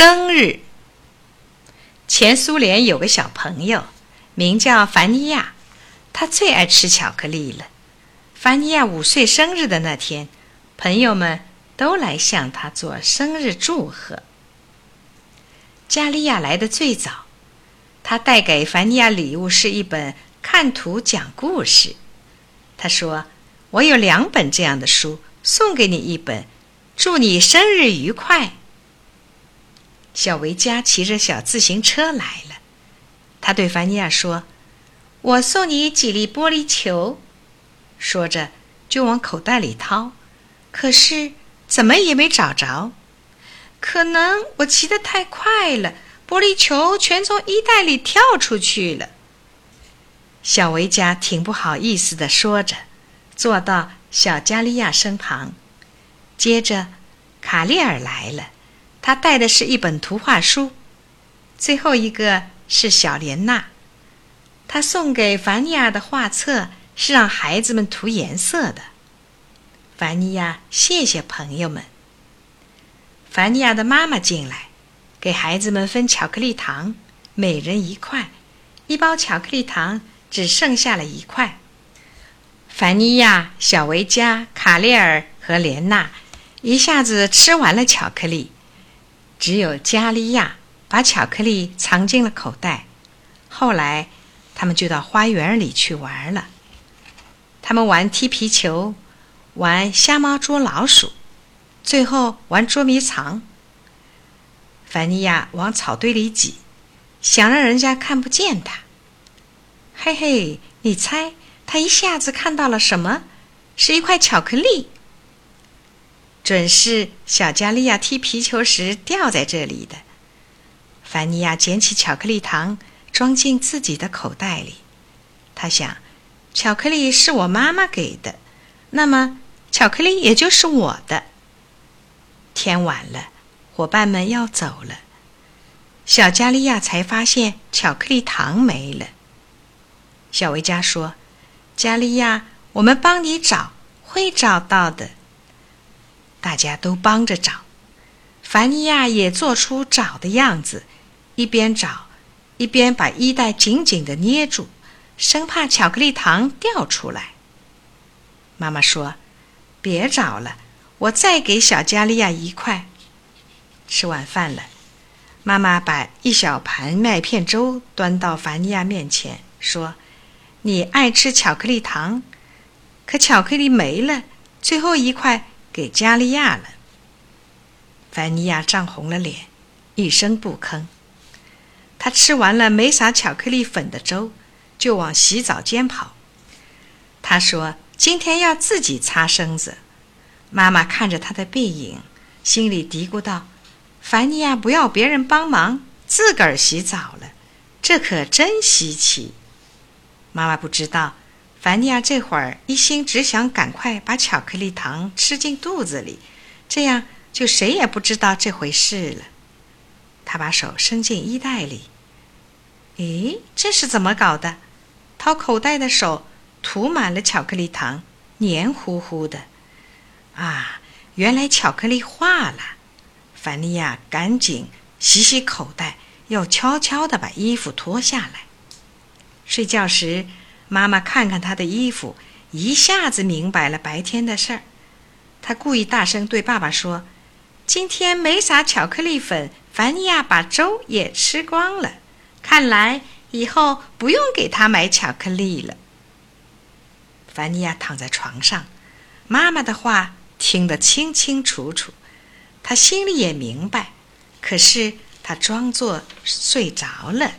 生日。前苏联有个小朋友，名叫凡尼亚，他最爱吃巧克力了。凡尼亚五岁生日的那天，朋友们都来向他做生日祝贺。加利亚来的最早，他带给凡尼亚礼物是一本看图讲故事。他说：“我有两本这样的书，送给你一本，祝你生日愉快。”小维加骑着小自行车来了，他对凡尼亚说：“我送你几粒玻璃球。”说着就往口袋里掏，可是怎么也没找着。可能我骑得太快了，玻璃球全从衣袋里跳出去了。小维加挺不好意思的说着，坐到小加利亚身旁。接着，卡利尔来了。他带的是一本图画书，最后一个是小莲娜。他送给凡尼亚的画册是让孩子们涂颜色的。凡尼亚谢谢朋友们。凡尼亚的妈妈进来，给孩子们分巧克力糖，每人一块。一包巧克力糖只剩下了一块。凡尼亚、小维加、卡列尔和莲娜一下子吃完了巧克力。只有加利亚把巧克力藏进了口袋。后来，他们就到花园里去玩了。他们玩踢皮球，玩瞎猫捉老鼠，最后玩捉迷藏。凡尼亚往草堆里挤，想让人家看不见他。嘿嘿，你猜他一下子看到了什么？是一块巧克力。准是小加利亚踢皮球时掉在这里的。凡尼亚捡起巧克力糖，装进自己的口袋里。他想，巧克力是我妈妈给的，那么巧克力也就是我的。天晚了，伙伴们要走了，小加利亚才发现巧克力糖没了。小维加说：“加利亚，我们帮你找，会找到的。”大家都帮着找，凡尼亚也做出找的样子，一边找，一边把衣袋紧紧的捏住，生怕巧克力糖掉出来。妈妈说：“别找了，我再给小加利亚一块。”吃晚饭了，妈妈把一小盘麦片粥端到凡尼亚面前，说：“你爱吃巧克力糖，可巧克力没了，最后一块。”给加利亚了。凡尼亚涨红了脸，一声不吭。他吃完了没撒巧克力粉的粥，就往洗澡间跑。他说：“今天要自己擦身子。”妈妈看着他的背影，心里嘀咕道：“凡尼亚不要别人帮忙，自个儿洗澡了，这可真稀奇。”妈妈不知道。凡尼亚这会儿一心只想赶快把巧克力糖吃进肚子里，这样就谁也不知道这回事了。他把手伸进衣袋里，咦，这是怎么搞的？掏口袋的手涂满了巧克力糖，黏糊糊的。啊，原来巧克力化了。凡尼亚赶紧洗洗口袋，又悄悄地把衣服脱下来。睡觉时。妈妈看看他的衣服，一下子明白了白天的事儿。他故意大声对爸爸说：“今天没撒巧克力粉，凡尼亚把粥也吃光了。看来以后不用给他买巧克力了。”凡尼亚躺在床上，妈妈的话听得清清楚楚，他心里也明白，可是他装作睡着了。